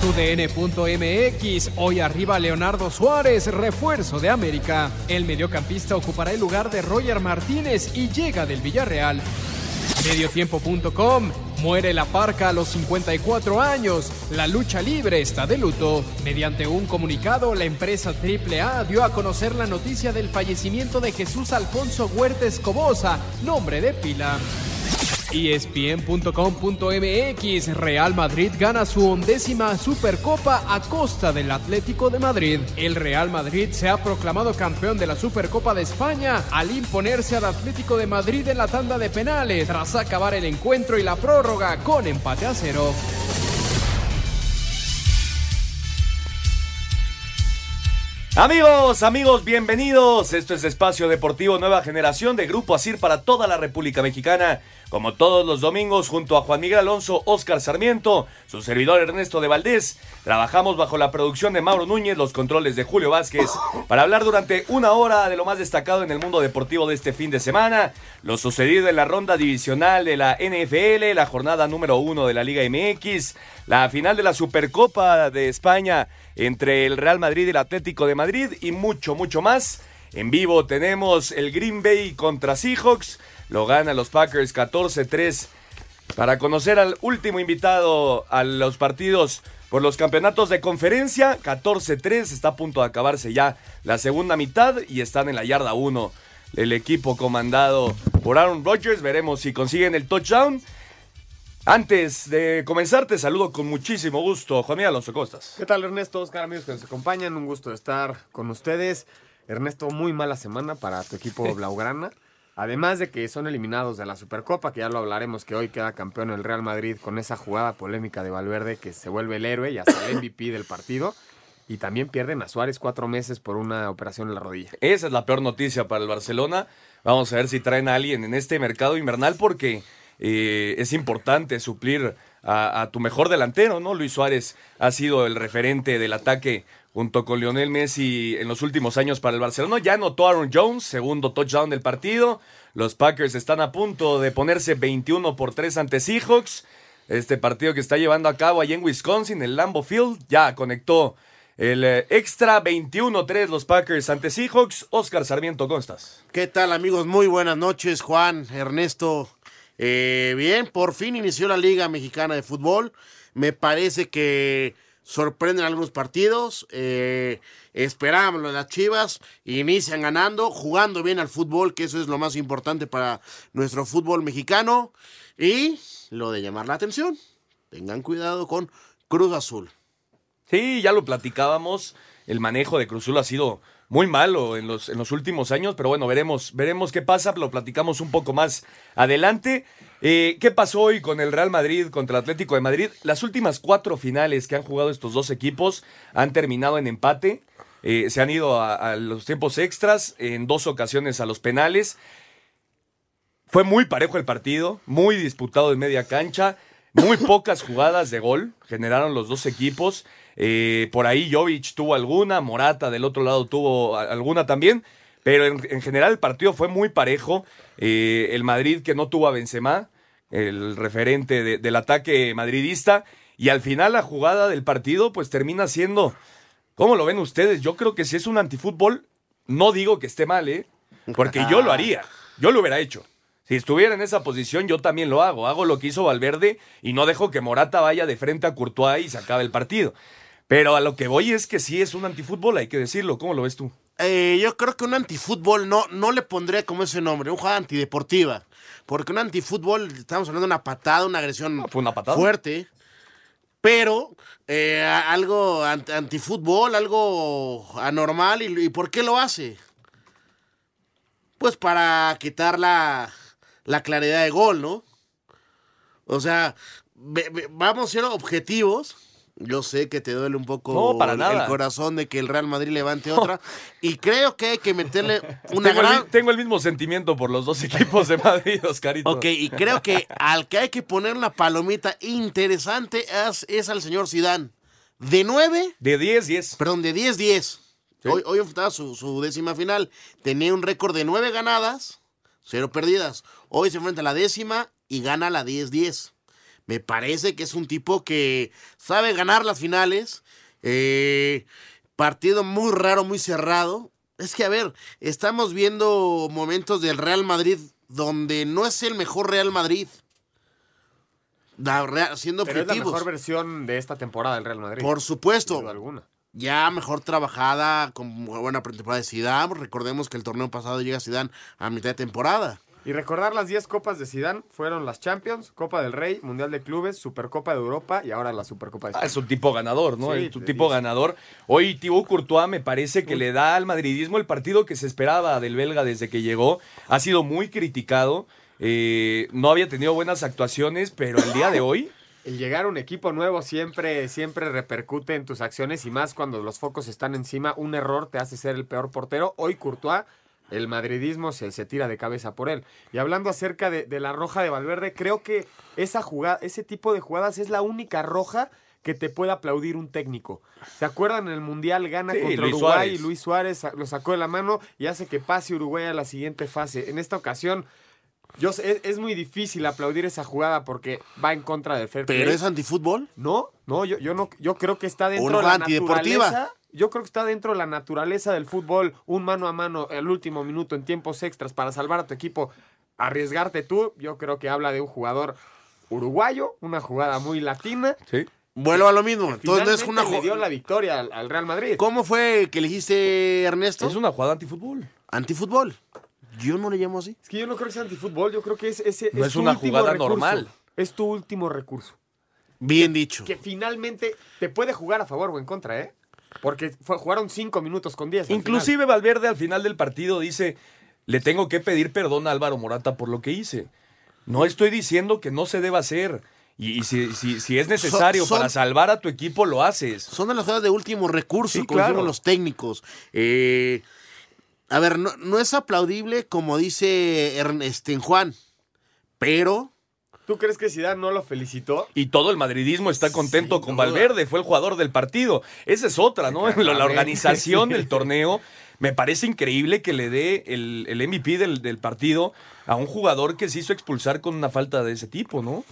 TUDN.mx, hoy arriba Leonardo Suárez, refuerzo de América. El mediocampista ocupará el lugar de Roger Martínez y llega del Villarreal. Mediotiempo.com, muere la parca a los 54 años. La lucha libre está de luto. Mediante un comunicado, la empresa AAA dio a conocer la noticia del fallecimiento de Jesús Alfonso Huerta Escobosa, nombre de pila. ESPN.com.mx Real Madrid gana su undécima Supercopa a costa del Atlético de Madrid. El Real Madrid se ha proclamado campeón de la Supercopa de España al imponerse al Atlético de Madrid en la tanda de penales tras acabar el encuentro y la prórroga con empate a cero. Amigos, amigos, bienvenidos. Esto es Espacio Deportivo Nueva Generación de Grupo Asir para toda la República Mexicana. Como todos los domingos, junto a Juan Miguel Alonso, Oscar Sarmiento, su servidor Ernesto de Valdés, trabajamos bajo la producción de Mauro Núñez, los controles de Julio Vázquez, para hablar durante una hora de lo más destacado en el mundo deportivo de este fin de semana, lo sucedido en la ronda divisional de la NFL, la jornada número uno de la Liga MX, la final de la Supercopa de España entre el Real Madrid y el Atlético de Madrid y mucho, mucho más. En vivo tenemos el Green Bay contra Seahawks. Lo ganan los Packers 14-3. Para conocer al último invitado a los partidos por los campeonatos de conferencia, 14-3. Está a punto de acabarse ya la segunda mitad y están en la yarda 1. El equipo comandado por Aaron Rodgers. Veremos si consiguen el touchdown. Antes de comenzar, te saludo con muchísimo gusto, Juan Miguel Alonso Costas. ¿Qué tal, Ernesto? Oscar, amigos que nos acompañan, un gusto estar con ustedes. Ernesto, muy mala semana para tu equipo Blaugrana. Además de que son eliminados de la Supercopa, que ya lo hablaremos, que hoy queda campeón el Real Madrid con esa jugada polémica de Valverde que se vuelve el héroe y hasta el MVP del partido. Y también pierden a Suárez cuatro meses por una operación en la rodilla. Esa es la peor noticia para el Barcelona. Vamos a ver si traen a alguien en este mercado invernal porque eh, es importante suplir a, tu mejor delantero, ¿no? Luis Suárez ha sido el referente del ataque junto con Lionel Messi en los últimos años para el Barcelona. Ya anotó Aaron Jones, segundo touchdown del partido. Los Packers están a punto de ponerse 21 por 3 ante Seahawks. Este partido que está llevando a cabo allá en Wisconsin, el Lambo Field, ya conectó el eh, extra 21-3 los Packers ante Seahawks. Oscar Sarmiento, ¿cómo estás? ¿Qué tal amigos? Muy buenas noches, Juan, Ernesto, eh, bien, por fin inició la Liga Mexicana de Fútbol. Me parece que sorprenden algunos partidos. Eh, esperábamos las Chivas. Inician ganando, jugando bien al fútbol, que eso es lo más importante para nuestro fútbol mexicano. Y lo de llamar la atención. Tengan cuidado con Cruz Azul. Sí, ya lo platicábamos. El manejo de Cruz Azul ha sido muy malo en los, en los últimos años, pero bueno, veremos, veremos qué pasa, lo platicamos un poco más adelante. Eh, ¿Qué pasó hoy con el Real Madrid contra el Atlético de Madrid? Las últimas cuatro finales que han jugado estos dos equipos han terminado en empate. Eh, se han ido a, los tiempos extras, en dos ocasiones a los penales. Fue muy parejo el partido, muy disputado en media cancha, muy pocas jugadas de gol generaron los dos equipos. Eh, por ahí Jovic tuvo alguna, Morata del otro lado tuvo alguna también. Pero en, general el partido fue muy parejo. Eh, el Madrid que no tuvo a Benzema, el referente del ataque madridista. Y al final la jugada del partido pues termina siendo... ¿Cómo lo ven ustedes? Yo creo que si es un antifútbol, no digo que esté mal, ¿eh? Porque yo lo haría. Yo lo hubiera hecho. Si estuviera en esa posición, yo también lo hago. Hago lo que hizo Valverde y no dejo que Morata vaya de frente a Courtois y se acabe el partido. Pero a lo que voy es que sí es un antifútbol, hay que decirlo. ¿Cómo lo ves tú? Eh, yo creo que un antifútbol no, no le pondría como ese nombre, un jugada antideportiva. Porque un antifútbol, estamos hablando de una patada, una agresión fue una patada. fuerte. Pero eh, algo ant- antifútbol, algo anormal. ¿Y, ¿Y por qué lo hace? Pues para quitar la, la claridad de gol, ¿no? O sea, ve- ve- vamos a ser objetivos. Yo sé que te duele un poco No, para el- nada. el corazón de que el Real Madrid levante otra. y creo que hay que meterle una Tengo, el, gran... mi- tengo el mismo sentimiento por los dos equipos de Madrid, Oscarito. Ok, y creo que al que hay que poner una palomita interesante es, es al señor Sidán. De 9, De 10, 10. perdón, de 10-10. Hoy, hoy enfrentaba su, su décima final. Tenía un récord de 9 ganadas, 0 perdidas. Hoy se enfrenta a la décima y gana la 10-10. Me parece que es un tipo que sabe ganar las finales. Eh, partido muy raro, muy cerrado. Es que, a ver, estamos viendo momentos del Real Madrid donde no es el mejor Real Madrid. Da- siendo Pero es la objetivos. mejor versión de esta temporada del Real Madrid. Por sin supuesto. duda alguna. Ya mejor trabajada, con buena pretemporada de Zidane. Recordemos que el torneo pasado llega Zidane a mitad de temporada. Y recordar las 10 copas de Zidane fueron las Champions, Copa del Rey, Mundial de Clubes, Supercopa de Europa y ahora la Supercopa de Ah, España. es un tipo ganador, ¿no? Sí, es un tipo 10. ganador. Hoy Thibaut Courtois me parece que le da al madridismo el partido que se esperaba del belga desde que llegó. Ha sido muy criticado. eh, no había tenido buenas actuaciones, pero el día de hoy El llegar a un equipo nuevo siempre, siempre repercute en tus acciones y más cuando los focos están encima. Un error te hace ser el peor portero. Hoy Courtois, el madridismo se, se tira de cabeza por él. Y hablando acerca de, de la roja de Valverde, creo que esa jugada, ese tipo de jugadas es la única roja que te puede aplaudir un técnico. ¿Se acuerdan? En el Mundial gana Sí, contra Luis Uruguay Suárez. y Luis Suárez lo sacó de la mano y hace que pase Uruguay a la siguiente fase. En esta ocasión, yo sé, es, es muy difícil aplaudir esa jugada porque va en contra del fair Pero play. es antifútbol. No, no, yo, yo no, yo creo que está dentro de la antideportiva. naturaleza. Yo creo que está dentro de la naturaleza del fútbol, un mano a mano, el último minuto en tiempos extras para salvar a tu equipo, arriesgarte tú. Yo creo que habla de un jugador uruguayo, una jugada muy latina. sí. Vuelvo a lo mismo. Entonces no es una Finalmente le dio la victoria al, al Real Madrid. ¿Cómo fue que elegiste Ernesto? es una jugada antifútbol. Antifútbol. Yo no le llamo así. Es que yo no creo que sea antifútbol, yo creo que es ese No es una último jugada recurso. normal. Es tu último recurso. Bien dicho. Que finalmente te puede jugar a favor o en contra, ¿eh? Porque fue- jugaron cinco minutos con diez. Inclusive Valverde al final del partido dice, le tengo que pedir perdón a Álvaro Morata por lo que hice. No estoy diciendo que no se deba hacer. Y, y si, si- si es necesario son- para salvar a tu equipo, lo haces. Son de las jugadas de último recurso, Sí, como claro. los técnicos. Eh, a ver, no, no es aplaudible como dice Ern- este, Juan, pero ¿Tú crees que Zidane no lo felicitó? Y todo el madridismo está contento con duda. Valverde, fue el jugador del partido. Esa es otra, ¿no? La, la organización del torneo. Me parece increíble que le dé el, el MVP del, del partido a un jugador que se hizo expulsar con una falta de ese tipo, ¿no?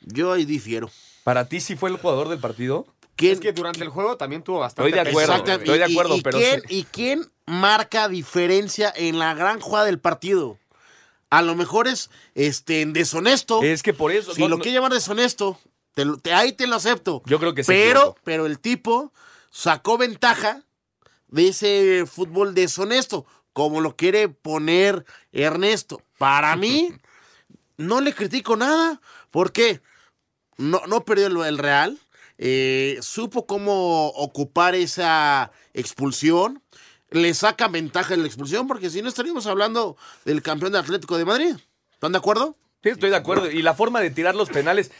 yo ahí difiero. ¿Para ti sí fue el jugador del partido? ¿Quién- Es que durante el juego también tuvo bastante Estoy de acuerdo, estoy de y- acuerdo, y, pero ¿quién, sí. ¿Y quién marca diferencia en la gran jugada del partido? A lo mejor es este, deshonesto. Es que por eso. si no- lo no- quiere llamar deshonesto, te lo- te- ahí te lo acepto. Yo creo que se pero, pero el tipo sacó ventaja de ese fútbol deshonesto, como lo quiere poner Ernesto. Para mí, no le critico nada. ¿Por qué? No, no perdió el, el Real. eh, supo cómo ocupar esa expulsión. Le saca ventaja en la expulsión, porque si no estaríamos hablando del campeón del Atlético de Madrid. ¿Están de acuerdo? Sí, estoy de acuerdo. Y la forma de tirar los penales,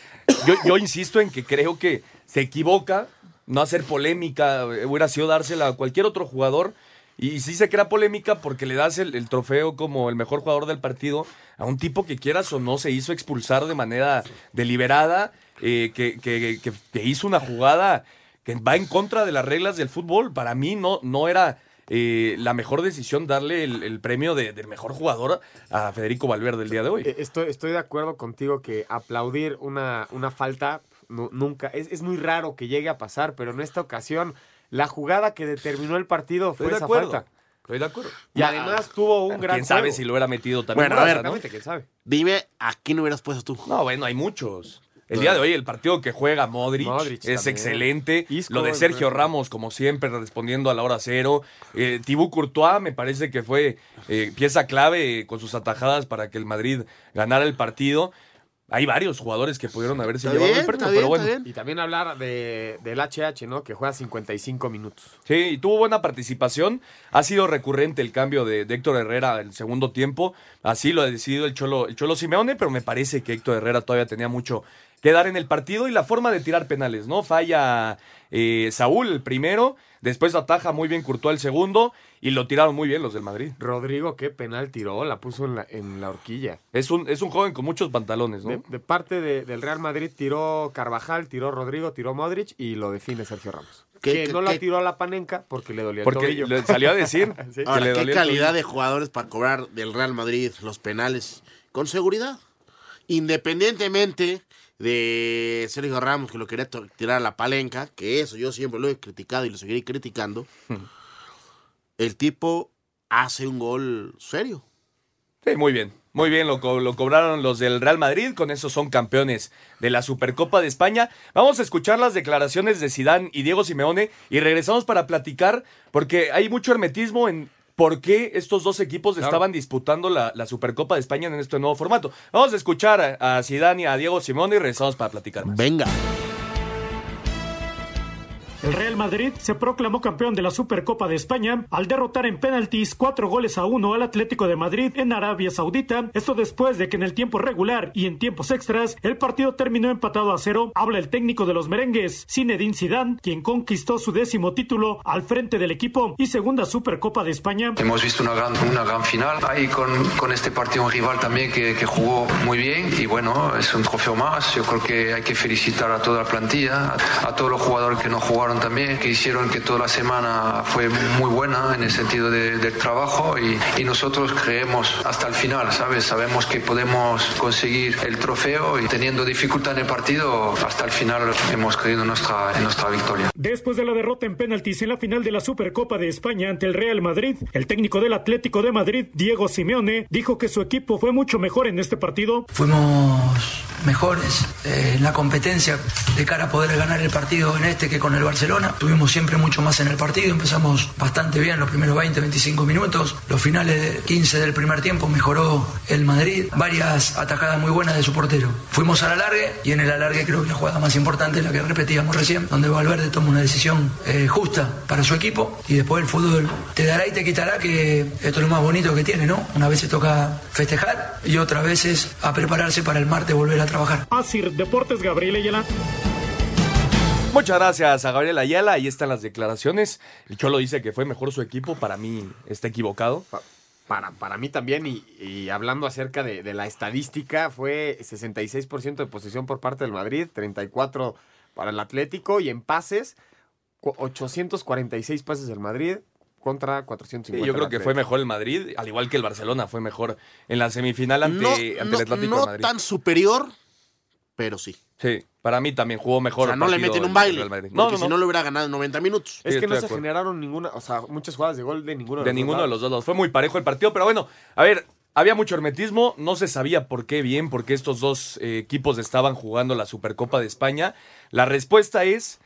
yo, insisto en que creo que se equivoca, no hacer polémica, eh, hubiera sido dársela a cualquier otro jugador. Y sí se crea polémica porque le das el, el trofeo como el mejor jugador del partido a un tipo que quieras o no se hizo expulsar de manera deliberada, eh, que, que- que- que hizo una jugada que va en contra de las reglas del fútbol. Para mí no, no era eh, la mejor decisión darle el, el premio de- del mejor jugador a Federico Valverde el día de hoy. Eh, Estoy, estoy de acuerdo contigo que aplaudir una, una falta nu- nunca es, es muy raro que llegue a pasar, pero en esta ocasión la jugada que determinó el partido fue esa acuerdo. falta. Estoy de acuerdo. Y además tuvo un gran ¿Quién sabe juego. si lo hubiera metido también? Bueno, a ver, ¿no? Quién sabe. Dime, ¿a quién hubieras puesto tú? No, bueno, hay muchos. El día de hoy, el partido que juega Modric, Modric es también. excelente. Isco, Lo de Sergio Ramos, como siempre, respondiendo a la hora cero. Eh, Thibaut Courtois me parece que fue eh, pieza clave eh, con sus atajadas para que el Madrid ganara el partido. Hay varios jugadores que pudieron haberse llevado bien, el premio, pero bien, bueno. Y también hablar de, del HH, ¿no? Que juega 55 minutos. Sí, y tuvo buena participación. Ha sido recurrente el cambio de, de Héctor Herrera el segundo tiempo. Así lo ha decidido el Cholo, el Cholo Simeone, pero me parece que Héctor Herrera todavía tenía mucho que dar en el partido y la forma de tirar penales, ¿no? Falla eh, Saúl el primero, después ataja muy bien Courtois el segundo y lo tiraron muy bien los del Madrid. Rodrigo, qué penal tiró, la puso en la, en la horquilla. Es un, es un joven con muchos pantalones, ¿no? De, de parte de- del Real Madrid tiró Carvajal, tiró Rodrigo, tiró Modric y lo define Sergio Ramos. ¿Qué- que qué- no la tiró a la panenca porque le dolía el Porque tobillo. le salió a decir Sí. que Ahora, le qué dolía calidad de jugadores para cobrar del Real Madrid los penales con seguridad. Independientemente de Sergio Ramos que lo quería tirar a la palenca, que eso yo siempre lo he criticado y lo seguiré criticando, el tipo hace un gol serio. Sí, muy bien. Muy bien, lo, co- lo cobraron los del Real Madrid, con eso son campeones de la Supercopa de España. Vamos a escuchar las declaraciones de Sidán y Diego Simeone y regresamos para platicar, porque hay mucho hermetismo en por qué estos dos equipos estaban disputando la, la Supercopa de España en este nuevo formato. Vamos a escuchar a, a Zidane y a Diego Simeone y regresamos para platicar más. Venga. El Real Madrid se proclamó campeón de la Supercopa de España al derrotar en penaltis cuatro goles a uno al Atlético de Madrid en Arabia Saudita. Esto después de que en el tiempo regular y en tiempos extras el partido terminó empatado a cero. Habla el técnico de los merengues, Zinedine Zidane, quien conquistó su décimo título al frente del equipo y segunda Supercopa de España. Hemos visto una gran, final. Ahí con, este partido un rival también que, jugó muy bien y bueno, es un trofeo más. Yo creo que hay que felicitar a toda la plantilla, a todos los jugadores que no jugaron también, que hicieron que toda la semana fue muy buena en el sentido de- del trabajo y, y nosotros creemos hasta el final, ¿sabes? Sabemos que podemos conseguir el trofeo y teniendo dificultad en el partido, hasta el final hemos creído en nuestra, en nuestra victoria. Después de la derrota en penaltis en la final de la Supercopa de España ante el Real Madrid, el técnico del Atlético de Madrid, Diego Simeone, dijo que su equipo fue mucho mejor en este partido. Fuimos mejores eh, en la competencia de cara a poder ganar el partido en este que con el Barcelona. Tuvimos siempre mucho más en el partido, empezamos bastante bien los primeros 20, 25 minutos. Los finales de 15 del primer tiempo mejoró el Madrid, varias atajadas muy buenas de su portero. Fuimos a la largue y en el alargue creo que la jugada más importante es la que repetíamos recién, donde Valverde toma una decisión eh, justa para su equipo y después el fútbol te dará y te quitará que esto es lo más bonito que tiene, ¿no? Una vez se toca festejar y otras veces a prepararse para el martes volver a trabajar. Asir Deportes Gabriel Ayala. Muchas gracias a Gabriel Ayala. Ahí están las declaraciones. El Cholo dice que fue mejor su equipo. Para mí está equivocado. Pa- Para, para mí también, y, y hablando acerca de, de la estadística, fue 66% de posesión por parte del Madrid, 34% para el Atlético, y en pases, cu- 846 pases del Madrid contra Sí, 450. yo creo que fue mejor el Madrid, al igual que el Barcelona fue mejor en la semifinal ante, no ante no- el Atlético no de Madrid. tan superior, pero sí. Sí, para mí también jugó O mejor. sea, no le meten un el baile. Madrid. No, No, no, si no. no le hubiera ganado en 90 minutos. Es Sí, que no de se generaron ninguna, o sea, muchas jugadas de gol de ninguno de, de los ninguno dos de los dos lados. Fue muy parejo el partido, pero bueno, a ver, había mucho hermetismo, no se sabía por qué bien, por qué estos dos eh, equipos estaban jugando la Supercopa de España. La respuesta es,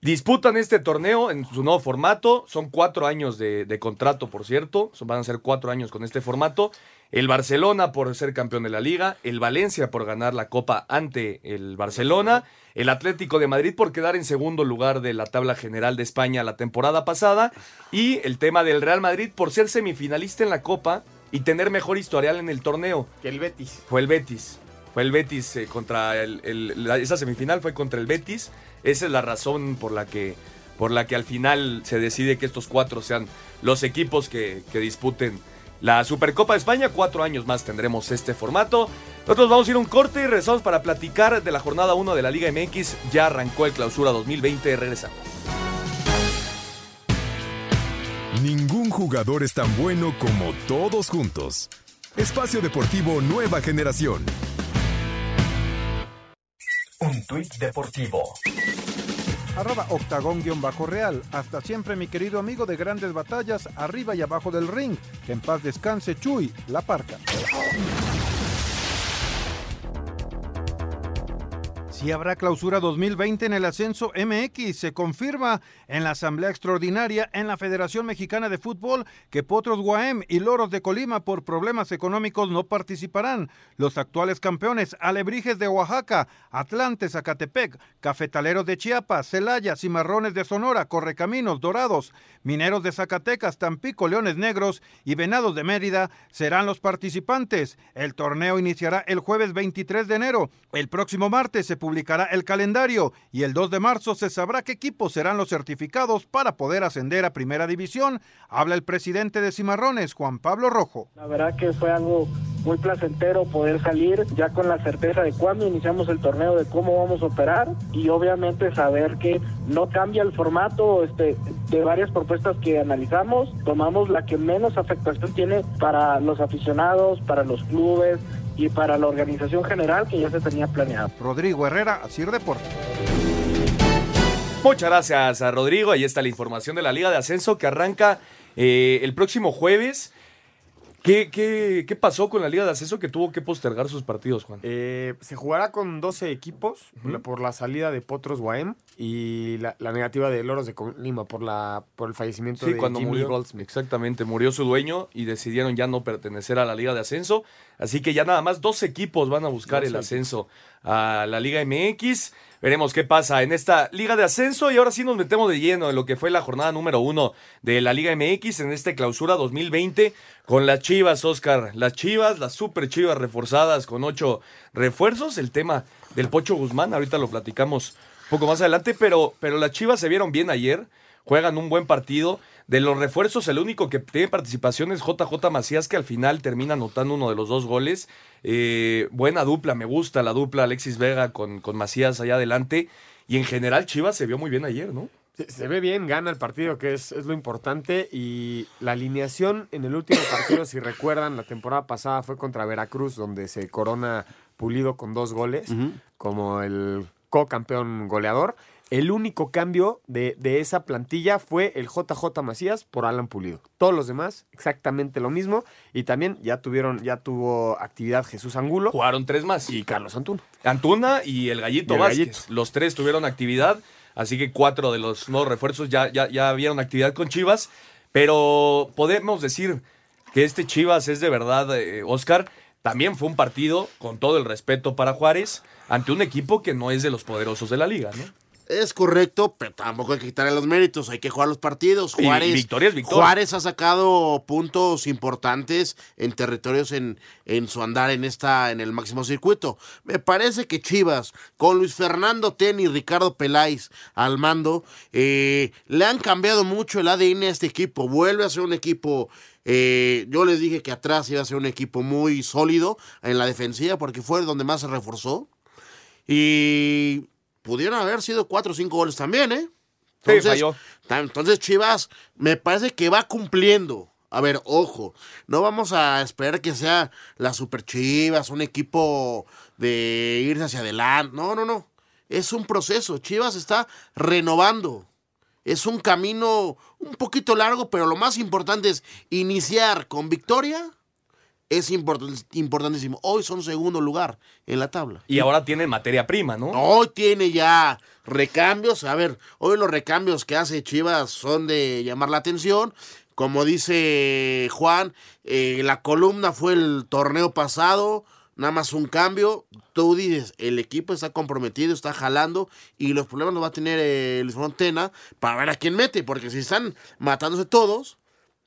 disputan este torneo en su nuevo formato, son cuatro años de, de contrato, por cierto, son- van a ser cuatro años con este formato. El Barcelona por ser campeón de la liga, el Valencia por ganar la copa ante el Barcelona, el Atlético de Madrid por quedar en segundo lugar de la tabla general de España la temporada pasada y el tema del Real Madrid por ser semifinalista en la copa y tener mejor historial en el torneo. Que el Betis. Fue el Betis. Fue el Betis eh, contra el, el- la- esa semifinal fue contra el Betis. Esa es la razón por la que por la que al final se decide que estos cuatro sean los equipos que, que disputen la Supercopa de España. Cuatro años más tendremos este formato. Nosotros vamos a ir a un corte y regresamos para platicar de la jornada 1 de la Liga MX. Ya arrancó el clausura 2020. Regresamos. Ningún jugador es tan bueno como todos juntos. Espacio Deportivo Nueva Generación. Un tuit deportivo. Arroba octagón-real. Hasta siempre, mi querido amigo de grandes batallas, arriba y abajo del ring. Que en paz descanse Chuy, la parca. Si habrá clausura 2020 en el ascenso MX, se confirma en la Asamblea Extraordinaria en la Federación Mexicana de Fútbol que Potros Guaem y Loros de Colima por problemas económicos no participarán. Los actuales campeones Alebrijes de Oaxaca, Atlantes, Zacatepec, Cafetaleros de Chiapas, Celaya, Cimarrones de Sonora, Correcaminos, Dorados, Mineros de Zacatecas, Tampico, Leones Negros y Venados de Mérida serán los participantes. El torneo iniciará el jueves 23 de enero. El próximo martes se publicará el calendario y el 2 de marzo se sabrá qué equipos serán los certificados para poder ascender a Primera División. Habla el presidente de Cimarrones, Juan Pablo Rojo. La verdad que fue algo muy placentero poder salir ya con la certeza de cuándo iniciamos el torneo, de cómo vamos a operar y obviamente saber que no cambia el formato este, de varias propuestas que analizamos, tomamos la que menos afectación tiene para los aficionados, para los clubes, y para la organización general que ya se tenía planeado. Rodrigo Herrera, Asir Deportes. Muchas gracias a Rodrigo. Ahí está la información de la Liga de Ascenso que arranca eh, el próximo jueves. ¿Qué, ¿Qué, qué, pasó con la Liga de Ascenso que tuvo que postergar sus partidos, Juan? Eh, se jugará con 12 equipos uh -huh. por la salida de Potros Guaem y la, la, negativa de Loros de Colima por, la, por el fallecimiento sí, de cuando Jimmy murió, Goldsmith. Exactamente, murió su dueño y decidieron ya no pertenecer a la Liga de Ascenso. Así que ya nada más dos equipos van a buscar el ascenso a la Liga MX. Veremos qué pasa en esta Liga de Ascenso y ahora sí nos metemos de lleno en lo que fue la jornada número uno de la Liga MX en esta clausura 2020 con las Chivas, Oscar. Las Chivas, las super Chivas reforzadas con ocho refuerzos. El tema del Pocho Guzmán, ahorita lo platicamos un poco más adelante, pero, pero las Chivas se vieron bien ayer, juegan un buen partido. De los refuerzos, el único que tiene participación es JJ Macías, que al final termina anotando uno de los dos goles. Eh, buena dupla, me gusta la dupla Alexis Vega con, con Macías allá adelante. Y en general, Chivas se vio muy bien ayer, ¿no? Se, se, ve bien, gana el partido, que es, es, lo importante. Y la alineación en el último partido, si recuerdan, la temporada pasada fue contra Veracruz, donde se corona Pulido con dos goles, uh -huh. como el co-campeón goleador. El único cambio de, de, esa plantilla fue el JJ Macías por Alan Pulido. Todos los demás, exactamente lo mismo. Y también ya tuvieron, ya tuvo actividad Jesús Angulo. Jugaron tres más. Y Carlos Antuna. Antuna y el Gallito y el Vázquez. Gallito. Los tres tuvieron actividad. Así que cuatro de los nuevos refuerzos ya, ya, ya vieron actividad con Chivas. Pero podemos decir que este Chivas es de verdad, eh, Oscar. También fue un partido, con todo el respeto para Juárez, ante un equipo que no es de los poderosos de la liga, ¿no? Es correcto, pero tampoco hay que quitarle los méritos, hay que jugar los partidos. Juárez, y victoria es victoria. Juárez ha sacado puntos importantes en territorios en, en su andar en esta en el máximo circuito. Me parece que Chivas, con Luis Fernando Ten y Ricardo Peláez al mando, eh, le han cambiado mucho el ADN a este equipo. Vuelve a ser un equipo eh, yo les dije que atrás iba a ser un equipo muy sólido en la defensiva porque fue donde más se reforzó. Y pudieron haber sido cuatro o cinco goles también, ¿eh? Entonces, sí, falló. entonces Chivas me parece que va cumpliendo. A ver, ojo, no vamos a esperar que sea la Super Chivas, un equipo de irse hacia adelante. No, no, no. Es un proceso. Chivas está renovando. Es un camino un poquito largo, pero lo más importante es iniciar con victoria. Es import importantísimo. Hoy son segundo lugar en la tabla. Y ahora tiene materia prima, ¿no? Hoy tiene ya recambios. A ver, hoy los recambios que hace Chivas son de llamar la atención. Como dice Juan, eh, la columna fue el torneo pasado nada más un cambio. Tú dices, el equipo está comprometido, está jalando y los problemas los va a tener eh, Luis Montena para ver a quién mete, porque si están matándose todos,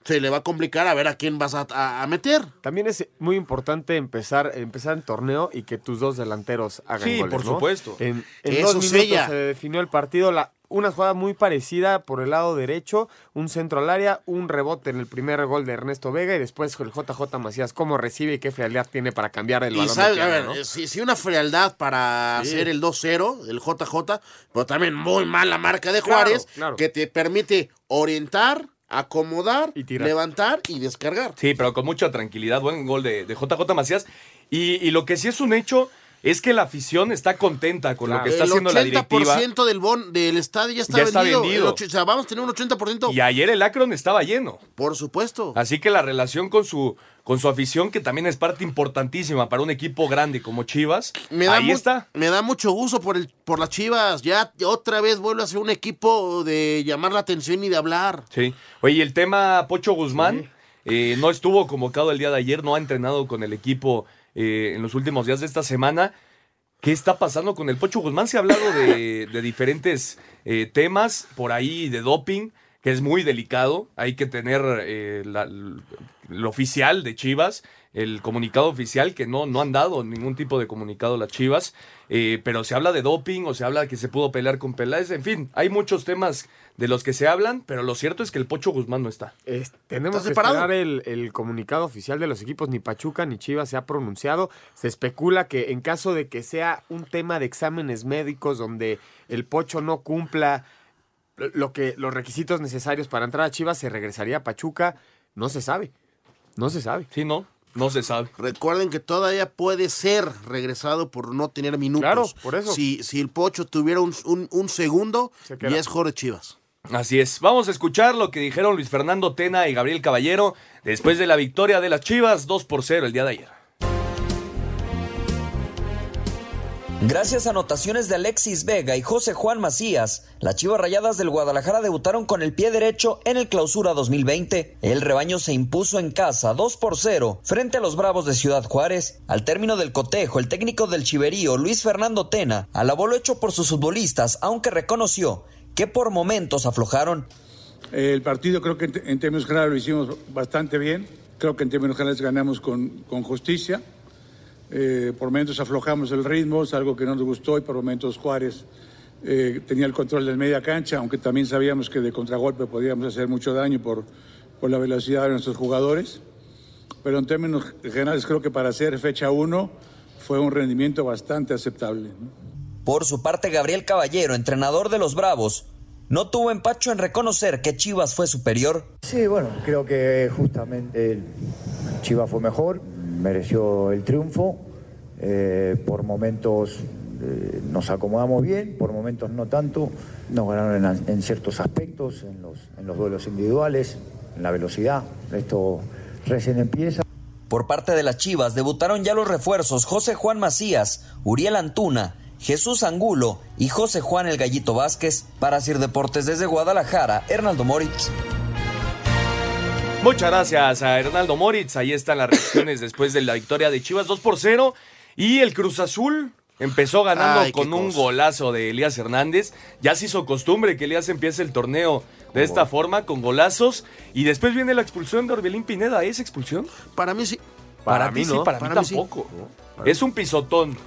se le va a complicar a ver a quién vas a, a, a meter. También es muy importante empezar, empezar el torneo y que tus dos delanteros hagan sí, goles. por ¿no? supuesto. En, en Eso dos minutos ella. se definió el partido. La, una jugada muy parecida por el lado derecho, un centro al área, un rebote en el primer gol de Ernesto Vega y después el JJ Macías, cómo recibe y qué frialdad tiene para cambiar el Y balón. sabes, de a ver, ¿no? si, si una frialdad para Sí. hacer el 2-0, el JJ, pero también muy mala marca de Claro, Juárez, claro. que te permite orientar, acomodar, Y tirar. levantar y descargar. Sí, pero con mucha tranquilidad. Buen gol de, de JJ Macías. Y, y lo que sí es un hecho, es que la afición está contenta con lo que está el haciendo la directiva. 80% del, bon, del estadio ya está Ya está vendido. vendido. El och- o sea, vamos a tener un 80%. Y ayer el Akron estaba lleno. Por supuesto. Así que la relación con su, con su afición, que también es parte importantísima para un equipo grande como Chivas, Me da, ahí está. me da mucho gusto por, el, por las Chivas. Ya otra vez vuelve a ser un equipo de llamar la atención y de hablar. Sí. Oye, y el tema Pocho Guzmán eh, no estuvo convocado el día de ayer, no ha entrenado con el equipo eh, en los últimos días de esta semana. ¿Qué está pasando con el Pocho Guzmán? Se ha hablado de, diferentes eh, temas por ahí de doping, que es muy delicado. Hay que tener eh, la- lo oficial de Chivas, el comunicado oficial, que no, no han dado ningún tipo de comunicado las Chivas. Eh, pero se habla de doping o se habla que se pudo pelear con Peláez. En fin, hay muchos temas de los que se hablan, pero lo cierto es que el Pocho Guzmán no está. Es- tenemos ¿Está que esperar el, el comunicado oficial de los equipos. Ni Pachuca ni Chivas se ha pronunciado. Se especula que en caso de que sea un tema de exámenes médicos donde el Pocho no cumpla lo que los requisitos necesarios para entrar a Chivas, se regresaría a Pachuca. No se sabe. No se sabe. Sí, no. No se sabe. Recuerden que todavía puede ser regresado por no tener minutos. Claro, por eso. Si, si el Pocho tuviera un, un- un segundo, Se ya es Jorge Chivas. Así es. Vamos a escuchar lo que dijeron Luis Fernando Tena y Gabriel Caballero después de la victoria de las Chivas 2 por 0 el día de ayer. Gracias a anotaciones de Alexis Vega y José Juan Macías, las Chivas Rayadas del Guadalajara debutaron con el pie derecho en el Clausura 2020. El rebaño se impuso en casa 2 por 0 frente a los Bravos de Ciudad Juárez. Al término del cotejo, el técnico del Chiverío, Luis Fernando Tena, alabó lo hecho por sus futbolistas, aunque reconoció que por momentos aflojaron. El partido creo que en, términos generales lo hicimos bastante bien. Creo que en términos generales ganamos con, con justicia. Eh, por momentos aflojamos el ritmo, es algo que no nos gustó y por momentos Juárez eh, tenía el control del media cancha, aunque también sabíamos que de contragolpe podíamos hacer mucho daño por, por la velocidad de nuestros jugadores. Pero en términos generales creo que para hacer fecha 1 fue un rendimiento bastante aceptable. ¿no? Por su parte, Gabriel Caballero, entrenador de los Bravos, no tuvo empacho en reconocer que Chivas fue superior. Sí, bueno, creo que justamente Chivas fue mejor, mereció el triunfo. eh, por momentos eh, nos acomodamos bien, por momentos no tanto. Nos ganaron en, en ciertos aspectos, en los, en los duelos individuales, en la velocidad. Esto recién empieza. Por parte de las Chivas debutaron ya los refuerzos José Juan Macías, Uriel Antuna, Jesús Angulo y José Juan el Gallito Vázquez. Para Sir Deportes desde Guadalajara, Hernaldo Moritz. Muchas gracias a Hernaldo Moritz. Ahí están las reacciones después de la victoria de Chivas 2 por 0. Y el Cruz Azul empezó ganando Ay, con un cosa. golazo de Elías Hernández. Ya se hizo costumbre que Elías empiece el torneo de esta forma, con golazos. Y después viene la expulsión de Orbelín Pineda. ¿Es expulsión? Para mí sí. Para, mí sí, para, Para mí mí sí. tampoco. Es un pisotón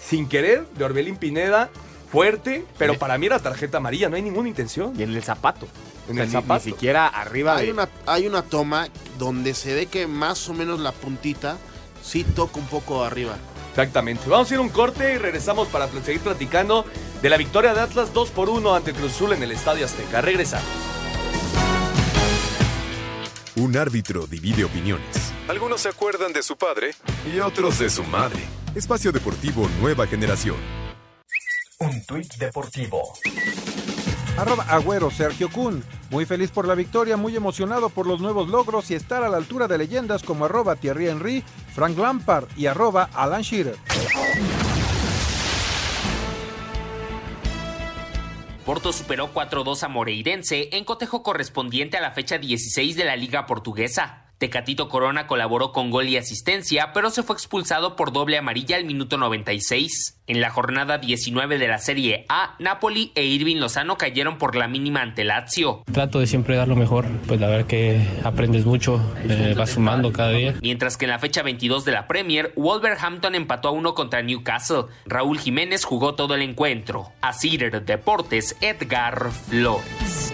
sin querer de Orbelín Pineda, fuerte, pero para mí era tarjeta amarilla, no hay ninguna intención. Y en el zapato. En O sea, el ni- zapato. Ni, siquiera arriba Hay de... una, hay una toma donde se ve que más o menos la puntita sí toca un poco arriba. Exactamente. Vamos a ir a un corte y regresamos para seguir platicando de la victoria de Atlas 2 por 1 ante Cruz Azul en el Estadio Azteca. Regresamos. Un árbitro divide opiniones. Algunos se acuerdan de su padre y otros de su madre. Espacio Deportivo Nueva Generación. Un tuit deportivo. Arroba Agüero Sergio Kun. Muy feliz por la victoria, muy emocionado por los nuevos logros y estar a la altura de leyendas como arroba Thierry Henry, Frank Lampard y arroba Alan Shearer. Porto superó 4-2 a Moreirense en cotejo correspondiente a la fecha 16 de la Liga Portuguesa. Tecatito Corona colaboró con gol y asistencia, pero se fue expulsado por doble amarilla al minuto 96. En la jornada 19 de la Serie A, Napoli e Irving Lozano cayeron por la mínima ante Lazio. Trato de siempre dar lo mejor, pues la verdad que aprendes mucho, eh, vas sumando cada día. Mientras que en la fecha 22 de la Premier, Wolverhampton empató a uno contra Newcastle. Raúl Jiménez jugó todo el encuentro. A Cider Deportes, Edgar Flores.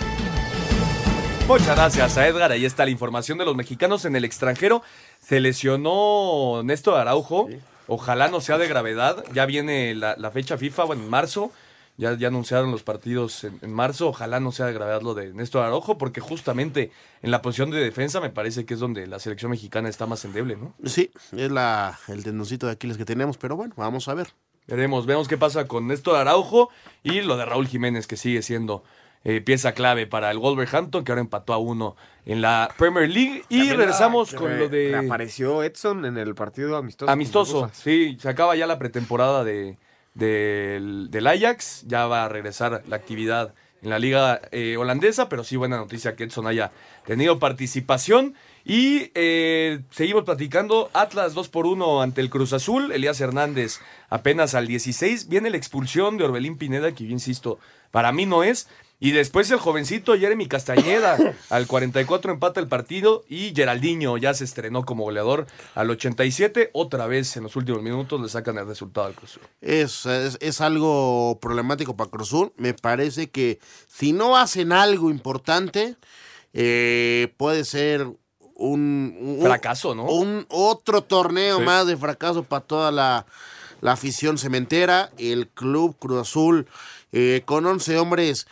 Muchas gracias a Edgar. Ahí está la información de los mexicanos en el extranjero. Se lesionó Néstor Araujo. Ojalá no sea de gravedad. Ya viene la, la fecha FIFA, bueno, en marzo. Ya, ya anunciaron los partidos en, en marzo. Ojalá no sea de gravedad lo de Néstor Araujo, porque justamente en la posición de defensa me parece que es donde la selección mexicana está más endeble, ¿no? Sí, es la, el tendoncito de Aquiles que tenemos, pero bueno, vamos a ver. Veremos, vemos qué pasa con Néstor Araujo y lo de Raúl Jiménez, que sigue siendo eh, pieza clave para el Wolverhampton, que ahora empató a uno en la Premier League. Y También regresamos la- con re- lo de... Reapareció Edson en el partido amistoso. Amistoso, sí, se acaba ya la pretemporada de, del, del Ajax, ya va a regresar la actividad en la liga eh, holandesa, pero sí buena noticia que Edson haya tenido participación. Y eh, seguimos platicando, Atlas 2 por 1 ante el Cruz Azul, Elías Hernández apenas al 16, viene la expulsión de Orbelín Pineda, que yo insisto, para mí no es. Y después el jovencito Jeremy Castañeda al 44 empata el partido y Geraldinho ya se estrenó como goleador al 87. Otra vez en los últimos minutos le sacan el resultado al Cruz Azul. Es, es, es algo problemático para Cruzul. Me parece que si no hacen algo importante, eh, puede ser un, un- Fracaso, ¿no? Un otro torneo Sí. más de fracaso para toda la, la afición cementera. El club Cruz Azul, eh, con 11 hombres,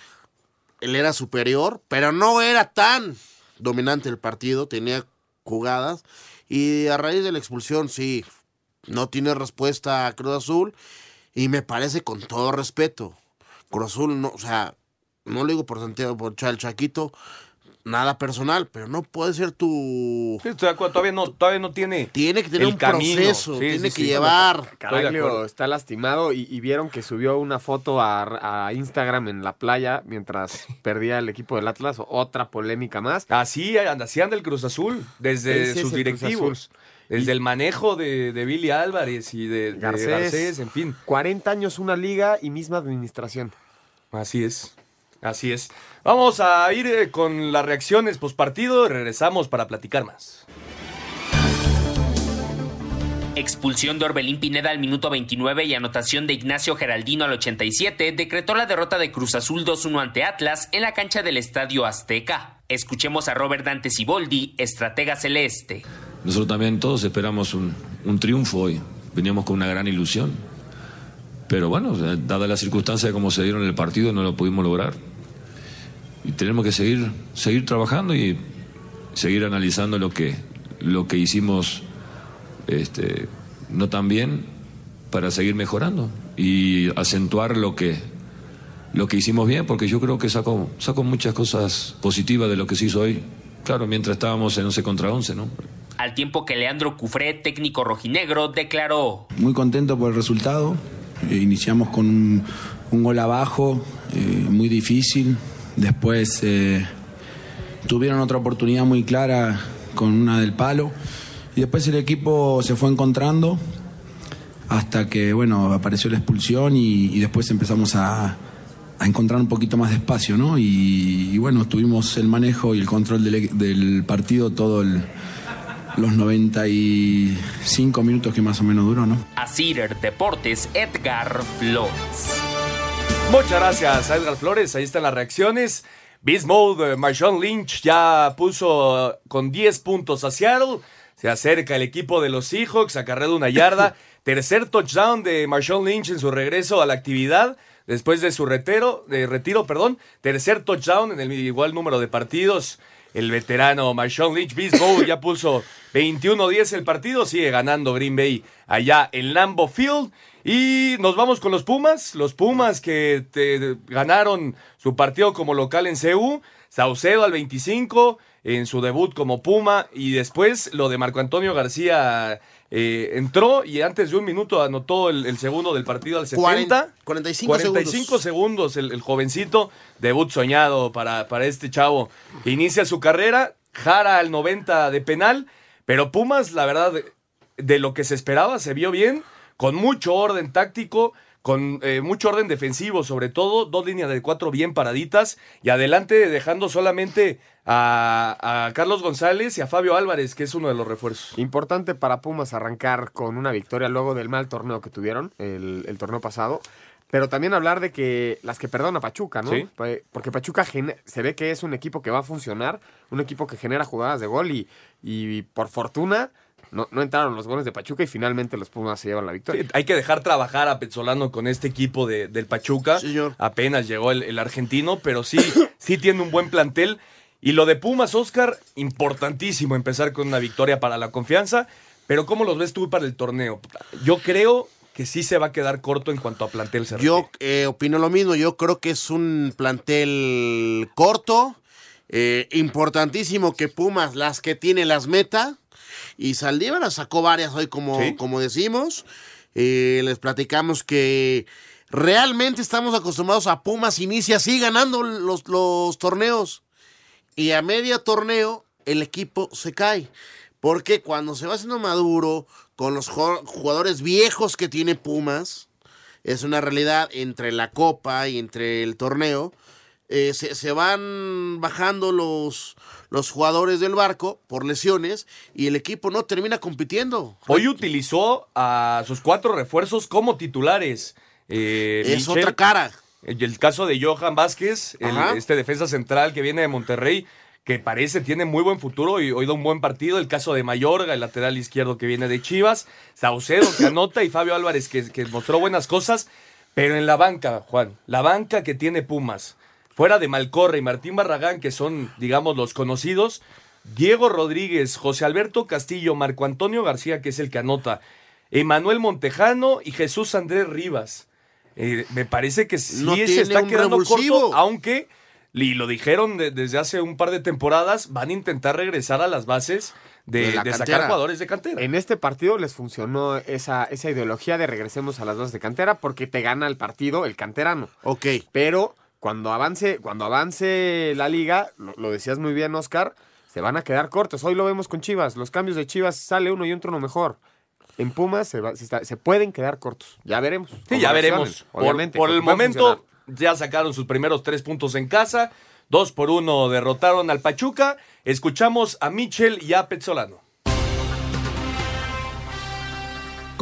él era superior, pero no era tan dominante el partido, tenía jugadas. Y a raíz de la expulsión, sí, no tiene respuesta a Cruz Azul. Y me parece con todo respeto. Cruz Azul, no, o sea, no le digo por Santiago, por Chal Chaquito, nada personal, pero no puede ser tu. Sí, estoy de acuerdo, todavía no, todavía no tiene. Tiene que tener el un camino. proceso, Sí, tiene sí, que sí. llevar. De Caraglio está lastimado y, y vieron que subió una foto a, a Instagram en la playa mientras perdía el equipo del Atlas. Otra polémica más. Así anda, así anda el Cruz Azul, desde sus directivos. Desde el manejo de, de Billy Álvarez y de de Garcés. Garcés, en fin. 40 años una liga y misma administración. Así es. Así es. Vamos a ir eh, con las reacciones postpartido y regresamos para platicar más. Expulsión de Orbelín Pineda al minuto 29 y anotación de Ignacio Geraldino al 87 decretó la derrota de Cruz Azul 2-1 ante Atlas en la cancha del Estadio Azteca. Escuchemos a Robert Dante Siboldi, estratega celeste. Nosotros también todos esperamos un, un triunfo hoy. Veníamos con una gran ilusión. Pero bueno, dadas las circunstancias de cómo se dieron el partido, no lo pudimos lograr. Y tenemos que seguir, seguir trabajando y seguir analizando lo que, lo que hicimos este, no tan bien para seguir mejorando y acentuar lo que, lo que hicimos bien, porque yo creo que saco, saco muchas cosas positivas de lo que se hizo hoy. Claro, mientras estábamos en 11 contra 11, ¿no? Al tiempo que Leandro Cufré, técnico rojinegro, declaró. Muy contento por el resultado. Eh, iniciamos con un, un gol abajo, eh, muy difícil. Después eh, tuvieron otra oportunidad muy clara con una del palo. Y después el equipo se fue encontrando hasta que, bueno, apareció la expulsión y, después empezamos a, a encontrar un poquito más de espacio, ¿no? Y, bueno, tuvimos el manejo y el control del, partido todo los 95 minutos que más o menos duró, ¿no? A Cider Deportes, Edgar Flores. Muchas gracias a Edgar Flores, ahí están las reacciones. Beast Mode, eh, Marshawn Lynch ya puso con 10 puntos a Seattle. Se acerca el equipo de los Seahawks, acarreado una yarda. Tercer touchdown de Marshawn Lynch en su regreso a la actividad. Después de su retiro, de retiro, perdón. Tercer touchdown en el igual número de partidos. El veterano Marshawn Lynch, Mode, ya puso 21-10 el partido. Sigue ganando Green Bay allá en Lambeau Field. Y nos vamos con los Pumas. Los Pumas que te- ganaron su partido como local en CU. Saucedo al 25 en su debut como Puma. Y después lo de Marco Antonio García eh, entró y antes de un minuto anotó el, el segundo del partido al 70. 45 45 segundos el, el jovencito. Debut soñado para, para este chavo inicia su carrera. Jara al 90 de penal. Pero Pumas, la verdad, de, de lo que se esperaba, se vio bien. Con mucho orden táctico. Con eh, mucho orden defensivo, sobre todo, dos líneas de cuatro bien paraditas y adelante dejando solamente a, a Carlos González y a Fabio Álvarez, que es uno de los refuerzos. Importante para Pumas arrancar con una victoria luego del mal torneo que tuvieron el, el torneo pasado. Pero también hablar de que las que perdona Pachuca, ¿no? Sí. Porque Pachuca se ve que es un equipo que va a funcionar, un equipo que genera jugadas de gol y, y por fortuna no, no entraron los goles de Pachuca y finalmente los Pumas se llevan la victoria. Sí, hay que dejar trabajar a Petzolano con este equipo de, del Pachuca. Apenas llegó el, el argentino, pero sí, sí tiene un buen plantel. Y lo de Pumas, Oscar, importantísimo empezar con una victoria para la confianza. Pero ¿cómo los ves tú para el torneo? Yo creo que sí se va a quedar corto en cuanto a plantel se Yo eh, opino lo mismo. Yo creo que es un plantel corto. eh, importantísimo que Pumas, las que tiene, las meta. Y Saldívar sacó varias hoy, como, Sí. como decimos. Eh, les platicamos que realmente estamos acostumbrados a Pumas inicia así ganando los, los torneos. Y a media torneo el equipo se cae. Porque cuando se va haciendo maduro, con los jugadores viejos que tiene Pumas, es una realidad entre la copa y entre el torneo, eh, se, se van bajando los, los jugadores del barco por lesiones y el equipo no termina compitiendo. Hoy utilizó a sus cuatro refuerzos como titulares. Eh, Es Michel, otra cara. El, caso de Johan Vázquez, el- este defensa central que viene de Monterrey, que parece tiene muy buen futuro y hoy da un buen partido. El caso de Mayorga, el lateral izquierdo que viene de Chivas. Saucedo que anota y Fabio Álvarez que, que mostró buenas cosas. Pero en la banca, Juan, la banca que tiene Pumas, fuera de Malcorre y Martín Barragán, que son, digamos, los conocidos, Diego Rodríguez, José Alberto Castillo, Marco Antonio García, que es el que anota, Emanuel Montejano y Jesús Andrés Rivas. Eh, me parece que sí No se está quedando revulsivo. corto, aunque, y lo dijeron de- desde hace un par de temporadas, van a intentar regresar a las bases de, De la de sacar jugadores de cantera. En este partido les funcionó esa, esa ideología de regresemos a las bases de cantera porque te gana el partido el canterano. Ok. Pero cuando avance, cuando avance la liga, lo, lo decías muy bien, Oscar, se van a quedar cortos. Hoy lo vemos con Chivas. Los cambios de Chivas sale uno y entra uno mejor. En Pumas se, va- se está- se pueden quedar cortos. Ya veremos. Sí, ya veremos. Por, obviamente, por el momento, ya sacaron sus primeros tres puntos en casa. Dos por uno derrotaron al Pachuca. Escuchamos a Michel y a Petzolano.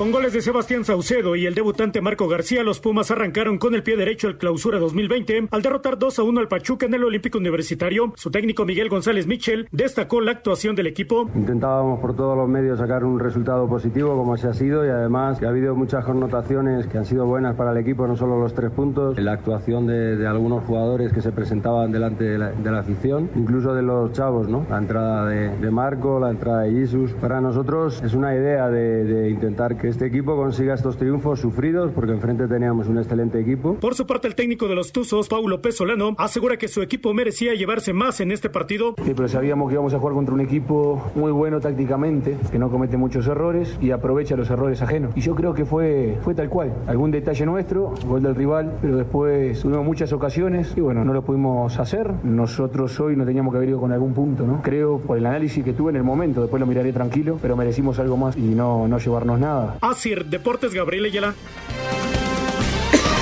Con goles de Sebastián Saucedo y el debutante Marco García, los Pumas arrancaron con el pie derecho el clausura 2020 al derrotar 2 a 1 al Pachuca en el Olímpico Universitario. Su técnico Miguel González Michel destacó la actuación del equipo. Intentábamos por todos los medios sacar un resultado positivo como se ha sido y además que ha habido muchas connotaciones que han sido buenas para el equipo, no solo los tres puntos, la actuación de, algunos jugadores que se presentaban delante de la, de afición, incluso de los chavos, ¿no? La entrada de, de Marco, la entrada de Jesus. Para nosotros es una idea de, de intentar que este equipo consiga estos triunfos sufridos porque enfrente teníamos un excelente equipo. Por su parte, el técnico de los Tuzos, Paulo Pesolano, asegura que su equipo merecía llevarse más en este partido. Sí, pero sabíamos que íbamos a jugar contra un equipo muy bueno tácticamente, que no comete muchos errores y aprovecha los errores ajenos. Y yo creo que fue, fue tal cual. Algún detalle nuestro, gol del rival, pero después tuvimos muchas ocasiones y bueno, no lo pudimos hacer. Nosotros hoy no teníamos que haber ido con algún punto, ¿no? Creo por el análisis que tuve en el momento, después lo miraré tranquilo, pero merecimos algo más y no, no llevarnos nada. Asir Deportes Gabriel Ayala.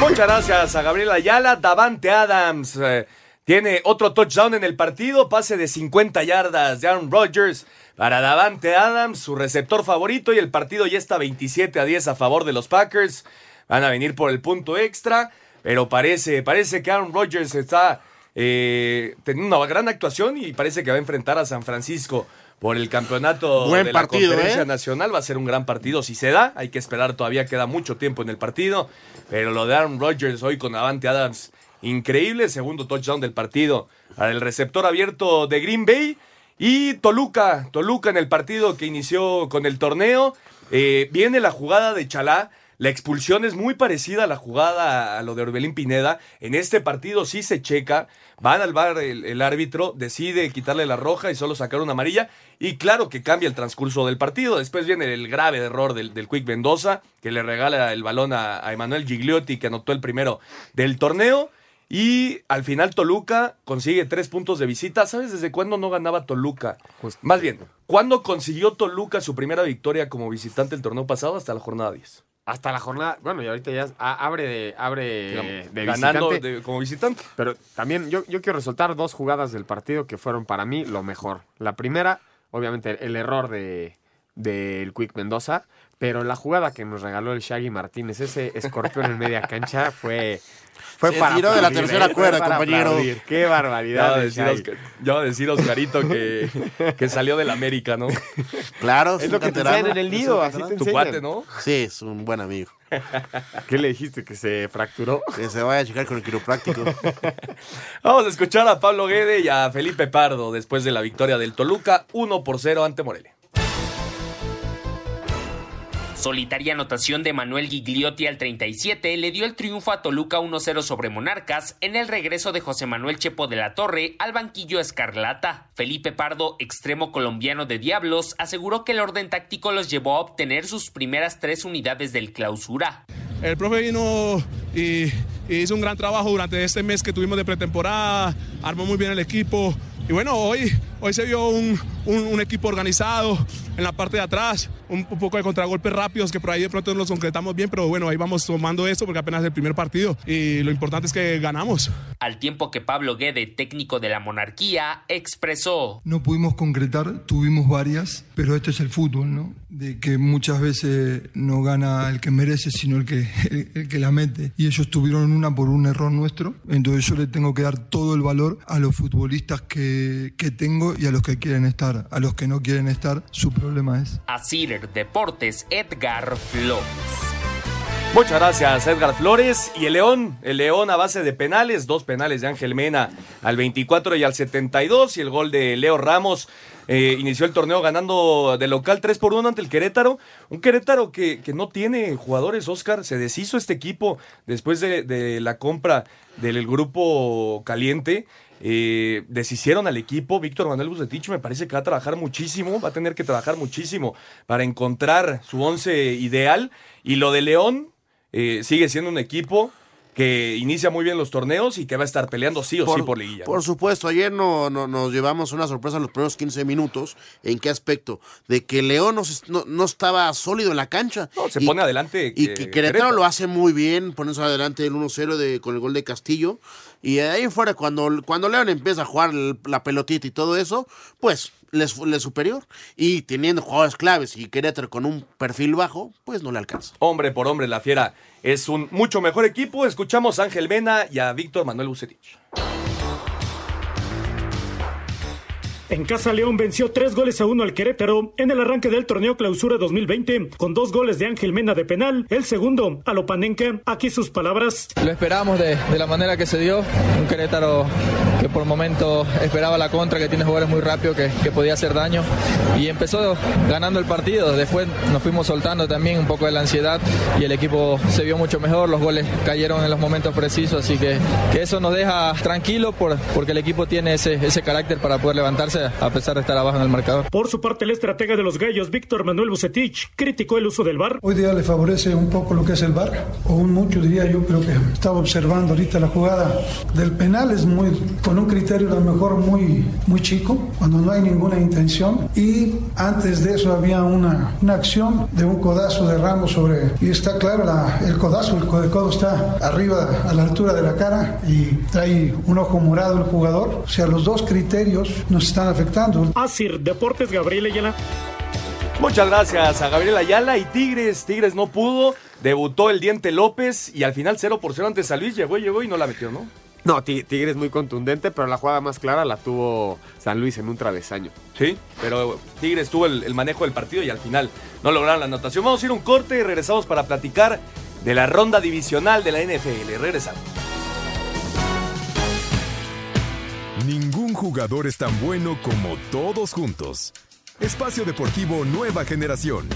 Muchas gracias a Gabriel Ayala. Davante Adams eh, tiene otro touchdown en el partido. Pase de 50 yardas de Aaron Rodgers para Davante Adams, su receptor favorito. Y el partido ya está 27 a 10 a favor de los Packers. Van a venir por el punto extra. Pero parece, parece que Aaron Rodgers está eh, teniendo una gran actuación y parece que va a enfrentar a San Francisco por el campeonato Buen de partido, la conferencia ¿eh? nacional. Va a ser un gran partido si se da. Hay que esperar, todavía queda mucho tiempo en el partido. Pero lo de Aaron Rodgers hoy con Avante Adams, increíble. Segundo touchdown del partido para el receptor abierto de Green Bay. Y Toluca, Toluca en el partido que inició con el torneo. Eh, viene la jugada de Chalá. La expulsión es muy parecida a la jugada a lo de Orbelín Pineda. En este partido sí se checa. Van al bar el, el árbitro, decide quitarle la roja y solo sacar una amarilla. Y claro que cambia el transcurso del partido. Después viene el grave error del, del Quick Mendoza, que le regala el balón a, a Emanuel Gigliotti, que anotó el primero del torneo. Y al final Toluca consigue tres puntos de visita. ¿Sabes desde cuándo no ganaba Toluca? Más bien, ¿cuándo consiguió Toluca su primera victoria como visitante el torneo pasado? Hasta la jornada 10. Hasta la jornada, bueno, y ahorita ya abre de, abre Digamos, de ganando visitante. de- como visitante. Pero también yo, yo quiero resaltar dos jugadas del partido que fueron para mí lo mejor. La primera, obviamente, el error de del Quick Mendoza, Pero la jugada que nos regaló el Shaggy Martínez, ese escorpión en media cancha, fue. Fue Se para tiró de la tercera ¿eh? Cuerda, para compañero. aplaudir. Qué barbaridad. Ya va a decir, Oscarito que, que salió del América, ¿no? Claro, Es lo que te enseñan en el nido, así te Tu cuate, ¿no? Sí, es un buen amigo. ¿Qué le dijiste? ¿Que se fracturó? Que se vaya a checar con el quiropráctico. Vamos a escuchar a Pablo Guede y a Felipe Pardo después de la victoria del Toluca 1 por 0 ante Morelia. Solitaria anotación de Manuel Gigliotti al 37 le dio el triunfo a Toluca 1-0 sobre Monarcas en el regreso de José Manuel Chepo de la Torre al banquillo escarlata. Felipe Pardo, extremo colombiano de Diablos, aseguró que el orden táctico los llevó a obtener sus primeras tres unidades del clausura. El profe vino y, y hizo un gran trabajo durante este mes que tuvimos de pretemporada, armó muy bien el equipo. Y bueno, hoy, hoy se vio un, un- un equipo organizado en la parte de atrás, un, un poco de contragolpes rápidos que por ahí de pronto no los concretamos bien, pero bueno, ahí vamos tomando esto porque apenas es el primer partido y lo importante es que ganamos. Al tiempo que Pablo Guede, técnico de la monarquía, expresó. No pudimos concretar, tuvimos varias, pero este es el fútbol, ¿no? De que muchas veces no gana el que merece, sino el que, el, el que la mete. Y ellos tuvieron una por un error nuestro, entonces yo le tengo que dar todo el valor a los futbolistas que, que tengo y a los que quieren estar. A los que no quieren estar, su problema es. Asir Deportes, Edgar Flores. Muchas gracias, Edgar Flores. Y el León, el León a base de penales, dos penales de Ángel Mena al 24 y al 72, y el gol de Leo Ramos. eh, inició el torneo ganando de local 3 por 1 ante el Querétaro. Un Querétaro que, que no tiene jugadores, Oscar. Se deshizo este equipo después de, de la compra del grupo caliente. Eh, deshicieron al equipo. Víctor Manuel Bucetich me parece que va a trabajar muchísimo. Va a tener que trabajar muchísimo para encontrar su once ideal. Y lo de León eh, sigue siendo un equipo que inicia muy bien los torneos y que va a estar peleando sí o sí por liguilla. Por supuesto, ayer no, no- nos llevamos una sorpresa en los primeros 15 minutos. ¿En qué aspecto? De que León no, no- no estaba sólido en la cancha. No, se Y- pone adelante. Y que- que Querétaro Querétaro. lo hace muy bien, poniéndose adelante el 1-0 de- con el gol de Castillo. Y de ahí fuera, cuando, cuando León empieza a jugar la pelotita y todo eso, pues les fu- le es superior. Y teniendo jugadores claves y Querétaro con un perfil bajo, pues no le alcanza. Hombre por hombre, la fiera es un mucho mejor equipo. Escuchamos a Ángel Mena y a Víctor Manuel Bucetich. En casa León venció tres goles a uno al Querétaro en el arranque del torneo Clausura 2020 con dos goles de Ángel Mena de penal, el segundo a Lopanenka. Aquí sus palabras. Lo esperamos de, la manera que se dio. Un Querétaro que por momentos esperaba la contra, que tiene jugadores muy rápidos, que, podía hacer daño. Y empezó ganando el partido. Después nos fuimos soltando también un poco de la ansiedad y el equipo se vio mucho mejor. Los goles cayeron en los momentos precisos. Así que, que eso nos deja tranquilos por, porque el equipo tiene ese, ese carácter para poder levantarse a pesar de estar abajo en el marcador. Por su parte, el estratega de los Gallos, Víctor Manuel Bucetich, criticó el uso del VAR. Hoy día le favorece un poco lo que es el VAR, o un mucho diría yo, creo que estaba observando ahorita la jugada del penal, es muy, con un criterio a lo mejor muy, muy chico, cuando no hay ninguna intención, y antes de eso había una, una acción de un codazo de Ramos sobre, y está claro, la- el codazo, el codo, codo está arriba a la altura de la cara y trae un ojo morado el jugador, o sea, los dos criterios nos están afectando. Asir Deportes, Gabriel Ayala. Muchas gracias a Gabriel Ayala y Tigres. Tigres no pudo. Debutó el Diente López y al final 0 por 0 ante San Luis. Llegó, llegó y no la metió, ¿no? No, Ti- Tigres muy contundente, pero la jugada más clara la tuvo San Luis en un travesaño. Sí, pero Tigres tuvo el, el manejo del partido y al final no lograron la anotación. Vamos a ir a un corte y regresamos para platicar de la ronda divisional de la NFL. Regresamos. Ningún jugador es tan bueno como todos juntos. Espacio Deportivo Nueva Generación.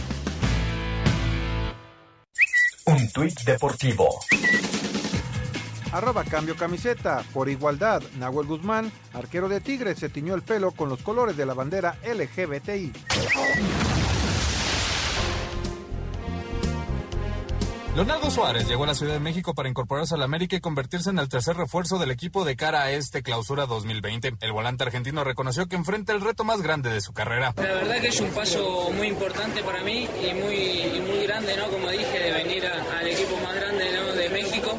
Un tuit deportivo. Arroba cambio camiseta. Por igualdad, Nahuel Guzmán, arquero de Tigres, se tiñó el pelo con los colores de la bandera LGBTI. Leonardo Suárez llegó a la Ciudad de México para incorporarse al América y convertirse en el tercer refuerzo del equipo de cara a este clausura 2020. El volante argentino reconoció que enfrenta el reto más grande de su carrera. La verdad que es un paso muy importante para mí y muy, muy grande, ¿no? Como dije, de venir al equipo más grande ¿no? de México.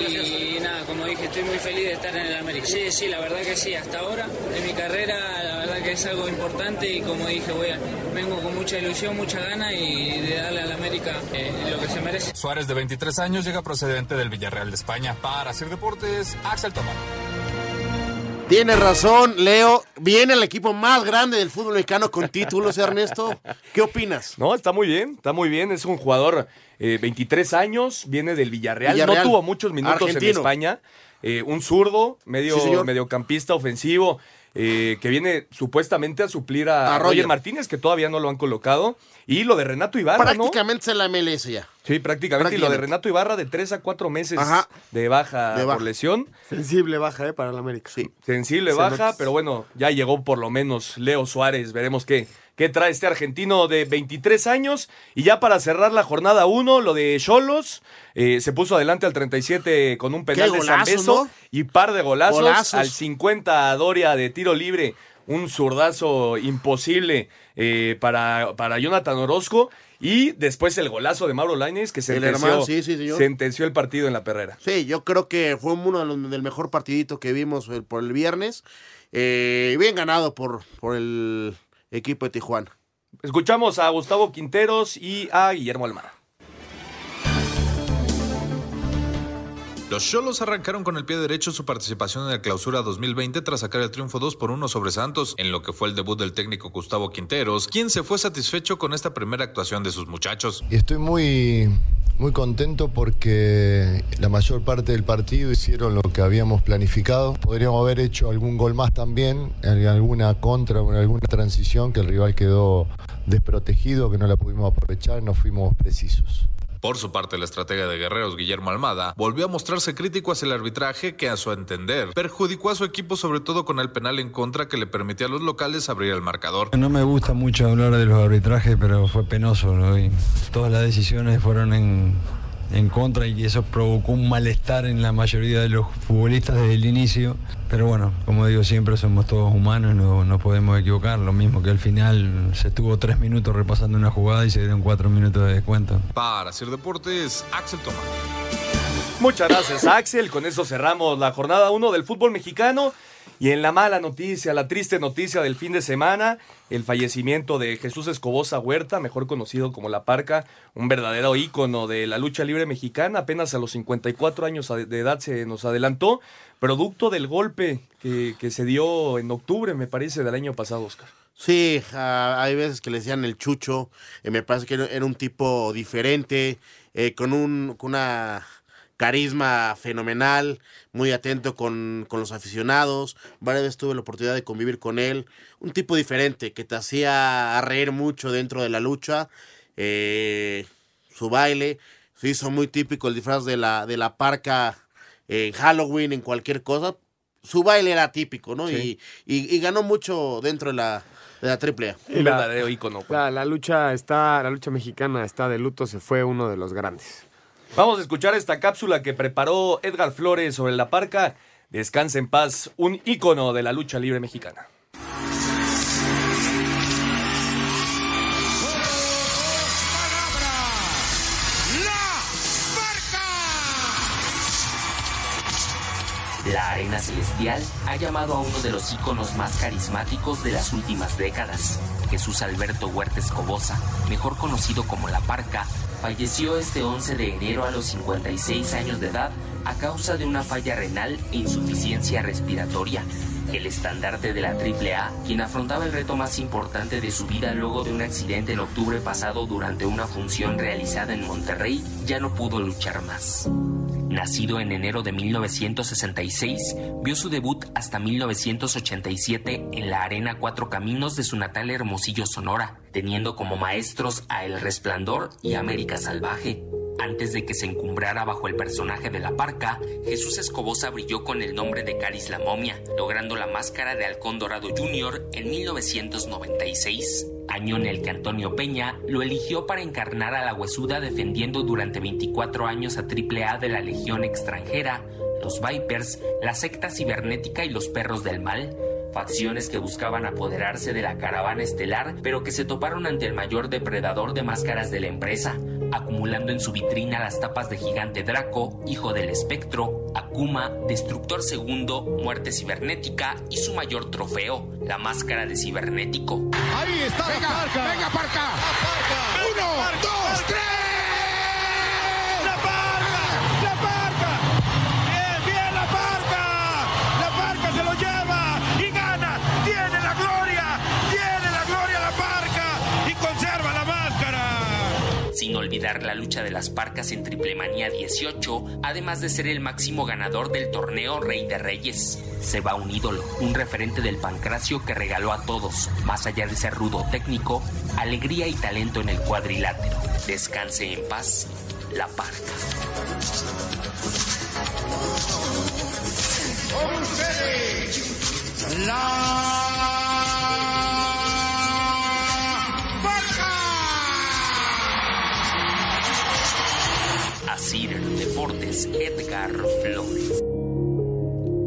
Y nada, como dije, estoy muy feliz de estar en el América. Sí, sí, la verdad que sí, hasta ahora en mi carrera, la verdad que es algo importante y como dije, voy a, vengo con mucha ilusión, mucha gana y de darle al América eh, lo que se merece. Suárez, de 23 años, llega procedente del Villarreal de España. Para hacer deportes, Axel Tomás. Tienes razón, Leo. Viene el equipo más grande del fútbol mexicano con títulos, Ernesto. ¿Qué opinas? No, está muy bien, está muy bien. Es un jugador, eh, 23 años, viene del Villarreal. Villarreal. No tuvo muchos minutos Argentino. en España. Eh, un zurdo, medio, Sí, mediocampista ofensivo, eh, que viene supuestamente a suplir a, A Roger. Roger. Martínez, que todavía no lo han colocado. Y lo de Renato Ibarra, ¿no? Prácticamente es la MLS ya. Sí, prácticamente. Y lo de. Renato Ibarra de 3 a 4 meses Ajá. de baja De baja. por lesión. Sensible baja, ¿eh? Para el América. Sí. Sensible Se baja, pero bueno, ya llegó por lo menos Leo Suárez. Veremos qué, qué trae este argentino de 23 años. Y ya para cerrar la jornada 1, lo de Cholos. eh, se puso adelante al 37 con un penal Qué de San golazo, Beso ¿no? y par de golazos. Golazos. Al 50 a Doria de tiro libre. Un zurdazo imposible eh, para, para Jonathan Orozco. Y después el golazo de Mauro Lainez que sentenció, hermano, sí, sí, señor. sentenció el partido en la perrera. Sí, yo creo que fue uno de los, del mejor partidito que vimos el- por el viernes. Eh, bien ganado por, por el equipo de Tijuana. Escuchamos a Gustavo Quinteros y a Guillermo Almada. Los Cholos arrancaron con el pie derecho su participación en el Clausura 2020 tras sacar el triunfo 2 por 1 sobre Santos, en lo que fue el debut del técnico Gustavo Quinteros, quien se fue satisfecho con esta primera actuación de sus muchachos. Y estoy muy, muy contento porque la mayor parte del partido hicieron lo que habíamos planificado. Podríamos haber hecho algún gol más también, alguna contra o alguna transición que el rival quedó desprotegido, que no la pudimos aprovechar, no fuimos precisos. Por su parte, la estratega de Guerreros, Guillermo Almada, volvió a mostrarse crítico hacia el arbitraje que, a su entender, perjudicó a su equipo sobre todo con el penal en contra que le permitía a los locales abrir el marcador. No me gusta mucho hablar de los arbitrajes, pero fue penoso. ¿no? Y todas las decisiones fueron en, en contra y eso provocó un malestar en la mayoría de los futbolistas desde el inicio. Pero bueno, como digo siempre, somos todos humanos, no, no podemos equivocar. Lo mismo que al final se estuvo tres minutos repasando una jugada y se dieron cuatro minutos de descuento. Para hacer deportes, Axel Tomás. Muchas gracias, Axel. Con eso cerramos la jornada 1 del fútbol mexicano. Y en la mala noticia, la triste noticia del fin de semana, el fallecimiento de Jesús Escobosa Huerta, mejor conocido como La Parca, un verdadero ícono de la lucha libre mexicana, apenas a los 54 años de edad se nos adelantó, producto del golpe que, que se dio en octubre, me parece, del año pasado, Oscar. Sí, hay veces que le decían el chucho. eh, me parece que era un tipo diferente, eh, con, un, con una carisma fenomenal, muy atento con, con los aficionados. Varias veces tuve la oportunidad de convivir con él. Un tipo diferente que te hacía reír mucho dentro de la lucha. eh, su baile se hizo muy típico el disfraz de la, de la parca en Halloween, en cualquier cosa. Su baile era típico, ¿no? Sí. Y, y- y ganó mucho dentro de la, de la AAA. Y la- La, la lucha está, la lucha mexicana está de luto, se fue uno de los grandes. Vamos a escuchar esta cápsula que preparó Edgar Flores sobre La Parca. Descansa en paz, un ícono de la lucha libre mexicana. La Arena Celestial ha llamado a uno de los íconos más carismáticos de las últimas décadas. Jesús Alberto Huerta Escobosa, mejor conocido como La Parca, falleció este 11 de enero a los 56 años de edad a causa de una falla renal e insuficiencia respiratoria. El estandarte de la AAA, quien afrontaba el reto más importante de su vida luego de un accidente en octubre pasado durante una función realizada en Monterrey, ya no pudo luchar más. Nacido en enero de 1966, vio su debut hasta 1987 en la Arena Cuatro Caminos de su natal Hermosillo, Sonora, teniendo como maestros a El Resplandor y América Salvaje. Antes de que se encumbrara bajo el personaje de la parca, Jesús Escobosa brilló con el nombre de Caris la Momia, logrando la máscara de Halcón Dorado Jr. en 1996, año en el que Antonio Peña lo eligió para encarnar a la huesuda defendiendo durante 24 años a AAA de la Legión extranjera, los Vipers, la secta cibernética y los perros del mal, facciones que buscaban apoderarse de la caravana estelar, pero que se toparon ante el mayor depredador de máscaras de la empresa, acumulando en su vitrina las tapas de Gigante Draco, Hijo del Espectro, Akuma, Destructor Segundo, Muerte Cibernética y su mayor trofeo, la máscara de Cibernético. Ahí está venga, la parca. Venga, parca. Uno, dos, tres. Sin olvidar la lucha de las Parcas en Triplemanía 18, además de ser el máximo ganador del torneo Rey de Reyes. Se va un ídolo, un referente del pancracio que regaló a todos, más allá de ser rudo técnico, alegría y talento en el cuadrilátero. Descanse en paz, la Parca. La Asir Deportes, Edgar Flores.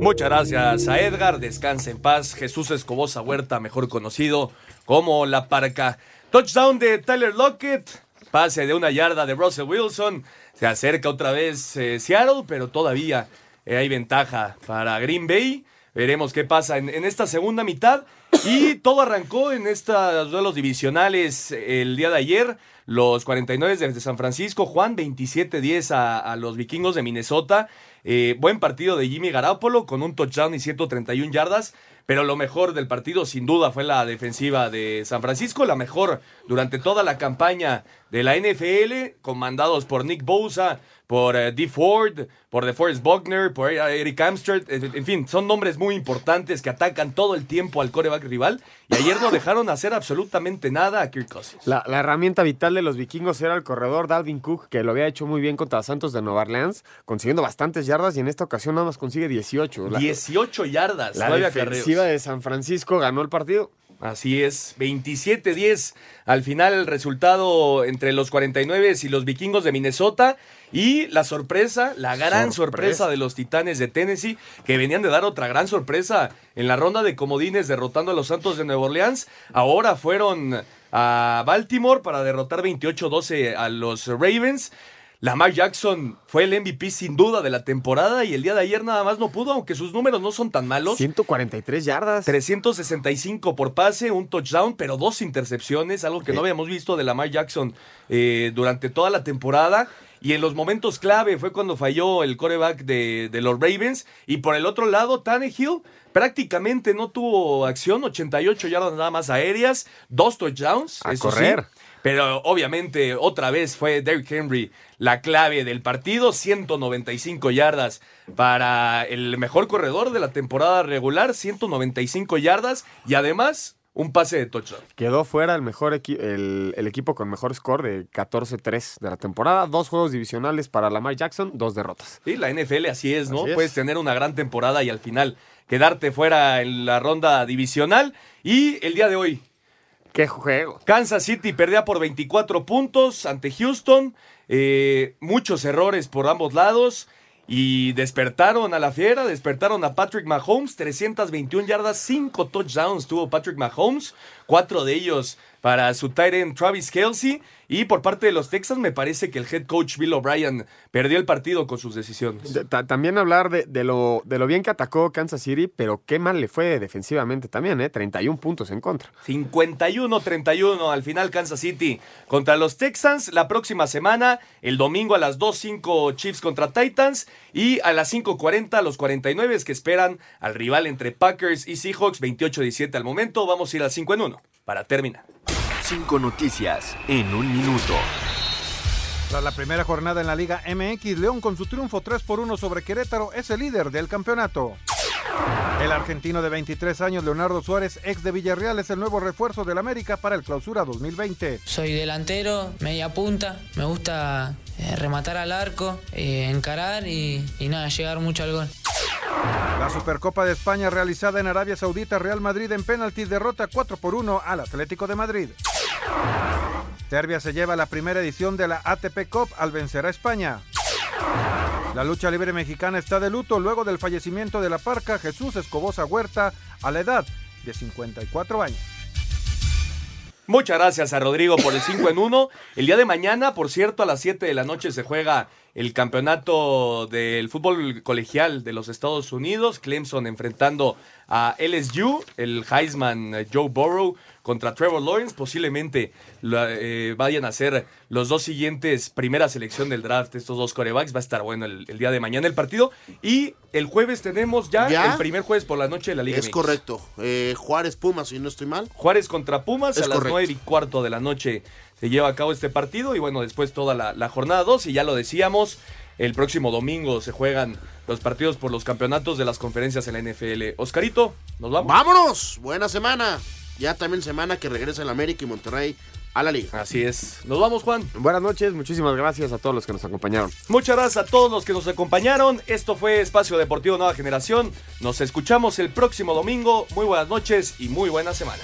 Muchas gracias a Edgar, descanse en paz. Jesús Escobosa Huerta, mejor conocido como La Parca. Touchdown de Tyler Lockett, pase de una yarda de Russell Wilson. Se acerca otra vez eh, Seattle, pero todavía eh, hay ventaja para Green Bay. Veremos qué pasa en, en esta segunda mitad. Y todo arrancó en estos duelos divisionales el día de ayer. Los 49 de San Francisco, Juan, 27-10 a, a los vikingos de Minnesota. Eh, buen partido de Jimmy Garoppolo con un touchdown y 131 yardas. Pero lo mejor del partido, sin duda, fue la defensiva de San Francisco. La mejor durante toda la campaña de la NFL, comandados por Nick Bosa, por eh, Dee Ford, por DeForest Buckner, por Eric Amsterdam. En, fin, son nombres muy importantes que atacan todo el tiempo al coreback rival. Y ayer no dejaron hacer absolutamente nada a Kirk Cousins. La, la herramienta vital de los vikingos era el corredor Dalvin Cook, que lo había hecho muy bien contra Santos de Nueva Orleans, consiguiendo bastantes yardas y en esta ocasión nada más consigue 18. La, 18 yardas, la defensiva de San Francisco ganó el partido. Así es, 27-10 al final el resultado entre los 49 y los vikingos de Minnesota y la sorpresa, la gran sorpresa. Sorpresa. de los Titanes de Tennessee que venían de dar otra gran sorpresa en la ronda de comodines derrotando a los Santos de Nueva Orleans, ahora fueron a Baltimore para derrotar 28-12 a los Ravens. Lamar Jackson fue el MVP sin duda de la temporada y el día de ayer nada más no pudo, aunque sus números no son tan malos. 143 yardas. 365 por pase, un touchdown, pero dos intercepciones, algo que no habíamos visto de Lamar Jackson eh, durante toda la temporada. Y en los momentos clave fue cuando falló el coreback de, de los Ravens. Y por el otro lado, Tannehill prácticamente no tuvo acción, 88 yardas nada más aéreas, dos touchdowns. A eso sí. Pero obviamente otra vez fue Derrick Henry la clave del partido, 195 yardas para el mejor corredor de la temporada regular, 195 yardas y además un pase de touchdown. Quedó fuera el, mejor equi- el, el equipo con mejor score de 14-3 de la temporada. Dos juegos divisionales para Lamar Jackson, dos derrotas. Sí, la NFL así es, ¿no? Así es. Puedes tener una gran temporada y al final quedarte fuera en la ronda divisional. Y el día de hoy, ¡Qué juego! Kansas City perdía por 24 puntos ante Houston. eh, muchos errores por ambos lados. Y despertaron a la fiera, despertaron a Patrick Mahomes. 321 yardas, 5 touchdowns tuvo Patrick Mahomes. Cuatro de ellos para su tight end Travis Kelsey. Y por parte de los Texans, me parece que el head coach Bill O'Brien perdió el partido con sus decisiones. De- ta- también hablar de, de lo, de lo bien que atacó Kansas City, pero qué mal le fue defensivamente también, ¿eh? 31 puntos en contra. 51-31 al final Kansas City contra los Texans. La próxima semana, el domingo a las 2.05 Chiefs contra Titans y a las 5.40 los 49 que esperan al rival entre Packers y Seahawks 28-17 al momento. Vamos a ir al 5 en 1 para terminar. Cinco noticias en un minuto. Tras la primera jornada en la Liga MX, León con su triunfo 3 por 1 sobre Querétaro es el líder del campeonato. El argentino de 23 años, Leonardo Suárez, ex de Villarreal, es el nuevo refuerzo del América para el clausura 2020. Soy delantero, media punta, me gusta eh, rematar al arco, eh, encarar y, y nada, llegar mucho al gol. La Supercopa de España realizada en Arabia Saudita, Real Madrid en penaltis derrota 4 por 1 al Atlético de Madrid. Serbia se lleva la primera edición de la ATP Cup al vencer a España. La lucha libre mexicana está de luto luego del fallecimiento de la parca Jesús Escobosa Huerta a la edad de 54 años. Muchas gracias a Rodrigo por el 5 en 1. El día de mañana, por cierto, a las 7 de la noche se juega el campeonato del fútbol colegial de los Estados Unidos. Clemson enfrentando a LSU, el Heisman eh, Joe Burrow contra Trevor Lawrence. Posiblemente la- eh, vayan a ser los dos siguientes primera selección del draft, estos dos corebacks. Va a estar bueno el, el día de mañana el partido. Y el jueves tenemos ya, ¿Ya? el primer jueves por la noche de la Liga Es MX. correcto. Eh, Juárez Pumas, si no estoy mal. Juárez contra Pumas Es a las nueve y cuarto de la noche se lleva a cabo este partido y bueno, después toda la, la jornada 2 y ya lo decíamos, el próximo domingo se juegan los partidos por los campeonatos de las conferencias en la NFL. Oscarito, nos vamos. ¡Vámonos! Buena semana. Ya también semana que regresa el América y Monterrey a la liga. Así es. Nos vamos, Juan. Buenas noches, muchísimas gracias a todos los que nos acompañaron. Muchas gracias a todos los que nos acompañaron. Esto fue Espacio Deportivo Nueva Generación. Nos escuchamos el próximo domingo. Muy buenas noches y muy buena semana.